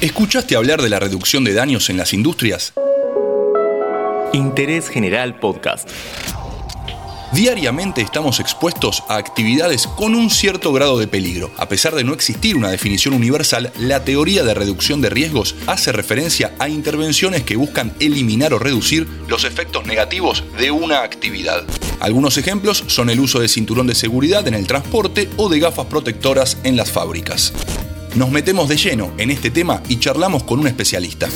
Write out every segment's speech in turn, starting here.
¿Escuchaste hablar de la reducción de daños en las industrias? Interés General Podcast. Diariamente estamos expuestos a actividades con un cierto grado de peligro. A pesar de no existir una definición universal, la teoría de reducción de riesgos hace referencia a intervenciones que buscan eliminar o reducir los efectos negativos de una actividad. Algunos ejemplos son el uso de cinturón de seguridad en el transporte o de gafas protectoras en las fábricas. Nos metemos de lleno en este tema y charlamos con un especialista.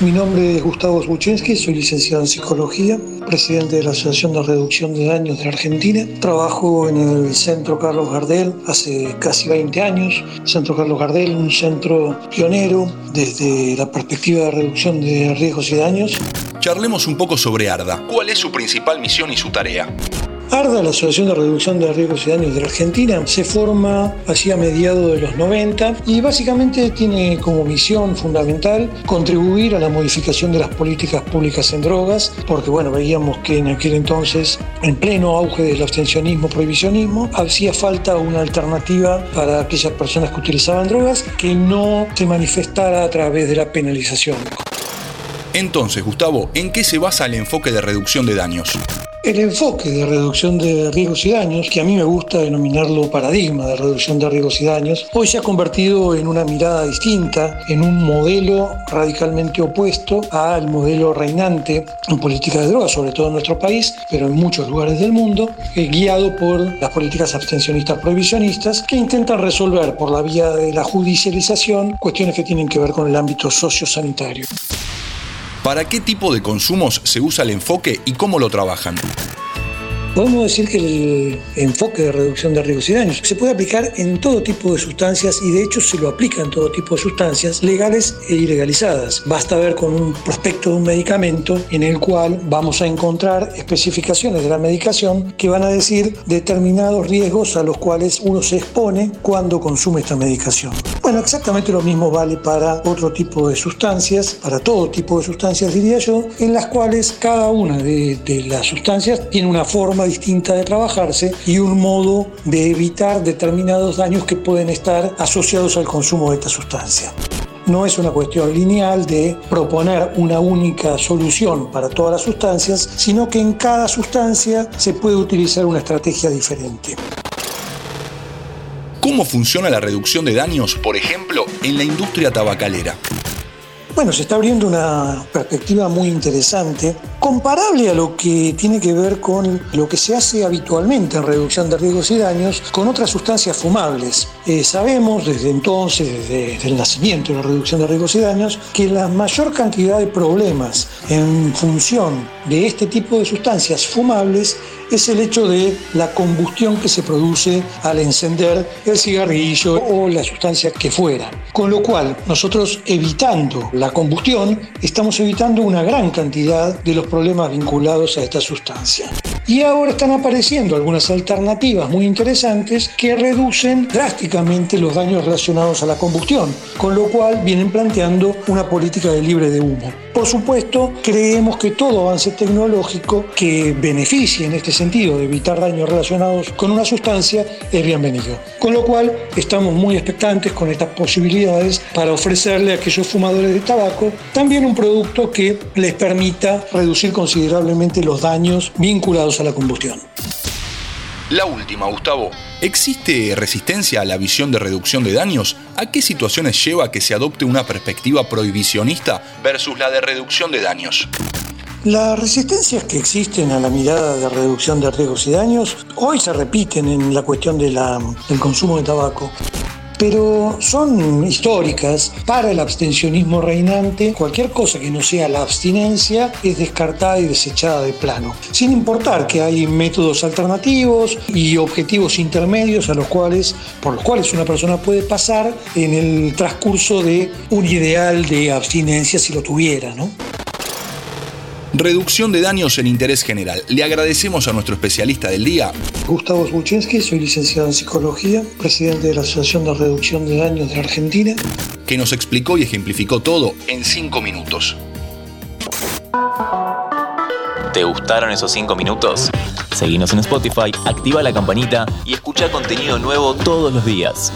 Mi nombre es Gustavo Zbuchensky, soy licenciado en Psicología, presidente de la Asociación de Reducción de Daños de la Argentina. Trabajo en el Centro Carlos Gardel hace casi 20 años. Centro Carlos Gardel, un centro pionero desde la perspectiva de reducción de riesgos y daños. Charlemos un poco sobre ARDA. ¿Cuál es su principal misión y su tarea? ARDA, la Asociación de Reducción de Riesgos y Daños de la Argentina, se forma así a mediados de los 90 y básicamente tiene como misión fundamental contribuir a la modificación de las políticas públicas en drogas, porque bueno, veíamos que en aquel entonces, en pleno auge del abstencionismo, prohibicionismo, hacía falta una alternativa para aquellas personas que utilizaban drogas que no se manifestara a través de la penalización. Entonces, Gustavo, ¿en qué se basa el enfoque de reducción de daños? El enfoque de reducción de riesgos y daños, que a mí me gusta denominarlo paradigma de reducción de riesgos y daños, hoy se ha convertido en una mirada distinta, en un modelo radicalmente opuesto al modelo reinante en política de drogas, sobre todo en nuestro país, pero en muchos lugares del mundo, eh, guiado por las políticas abstencionistas prohibicionistas que intentan resolver por la vía de la judicialización cuestiones que tienen que ver con el ámbito sociosanitario. ¿Para qué tipo de consumos se usa el enfoque y cómo lo trabajan? Podemos decir que el enfoque de reducción de riesgos y daños se puede aplicar en todo tipo de sustancias y de hecho se lo aplica en todo tipo de sustancias legales e ilegalizadas. Basta ver con un prospecto de un medicamento en el cual vamos a encontrar especificaciones de la medicación que van a decir determinados riesgos a los cuales uno se expone cuando consume esta medicación. Bueno, exactamente lo mismo vale para otro tipo de sustancias, para todo tipo de sustancias diría yo, en las cuales cada una de, de las sustancias tiene una forma distinta de trabajarse y un modo de evitar determinados daños que pueden estar asociados al consumo de esta sustancia. No es una cuestión lineal de proponer una única solución para todas las sustancias, sino que en cada sustancia se puede utilizar una estrategia diferente. ¿Cómo funciona la reducción de daños, por ejemplo, en la industria tabacalera? Bueno, se está abriendo una perspectiva muy interesante, comparable a lo que tiene que ver con lo que se hace habitualmente en reducción de riesgos y daños con otras sustancias fumables. Eh, sabemos desde entonces, desde el nacimiento de la reducción de riesgos y daños, que la mayor cantidad de problemas en función de este tipo de sustancias fumables es el hecho de la combustión que se produce al encender el cigarrillo o la sustancia que fuera. Con lo cual, nosotros evitando la combustión, estamos evitando una gran cantidad de los problemas vinculados a esta sustancia. Y ahora están apareciendo algunas alternativas muy interesantes que reducen drásticamente los daños relacionados a la combustión, con lo cual vienen planteando una política de libre de humo. Por supuesto, creemos que todo avance tecnológico que beneficie en este sentido de evitar daños relacionados con una sustancia es bienvenido. Con lo cual, estamos muy expectantes con estas posibilidades para ofrecerle a aquellos fumadores de tabaco también un producto que les permita reducir considerablemente los daños vinculados a la combustión. La última, Gustavo. ¿Existe resistencia a la visión de reducción de daños? ¿A qué situaciones lleva a que se adopte una perspectiva prohibicionista versus la de reducción de daños? Las resistencias que existen a la mirada de reducción de riesgos y daños hoy se repiten en la cuestión del consumo de tabaco pero son históricas. Para el abstencionismo reinante, cualquier cosa que no sea la abstinencia es descartada y desechada de plano, sin importar que hay métodos alternativos y objetivos intermedios a los cuales, por los cuales una persona puede pasar en el transcurso de un ideal de abstinencia si lo tuviera, ¿no? Reducción de daños en interés general. Le agradecemos a nuestro especialista del día. Gustavo Zbuchensky, soy licenciado en psicología, presidente de la Asociación de Reducción de Daños de Argentina. Que nos explicó y ejemplificó todo en cinco minutos. ¿Te gustaron esos cinco minutos? Seguinos en Spotify, activa la campanita y escucha contenido nuevo todos los días.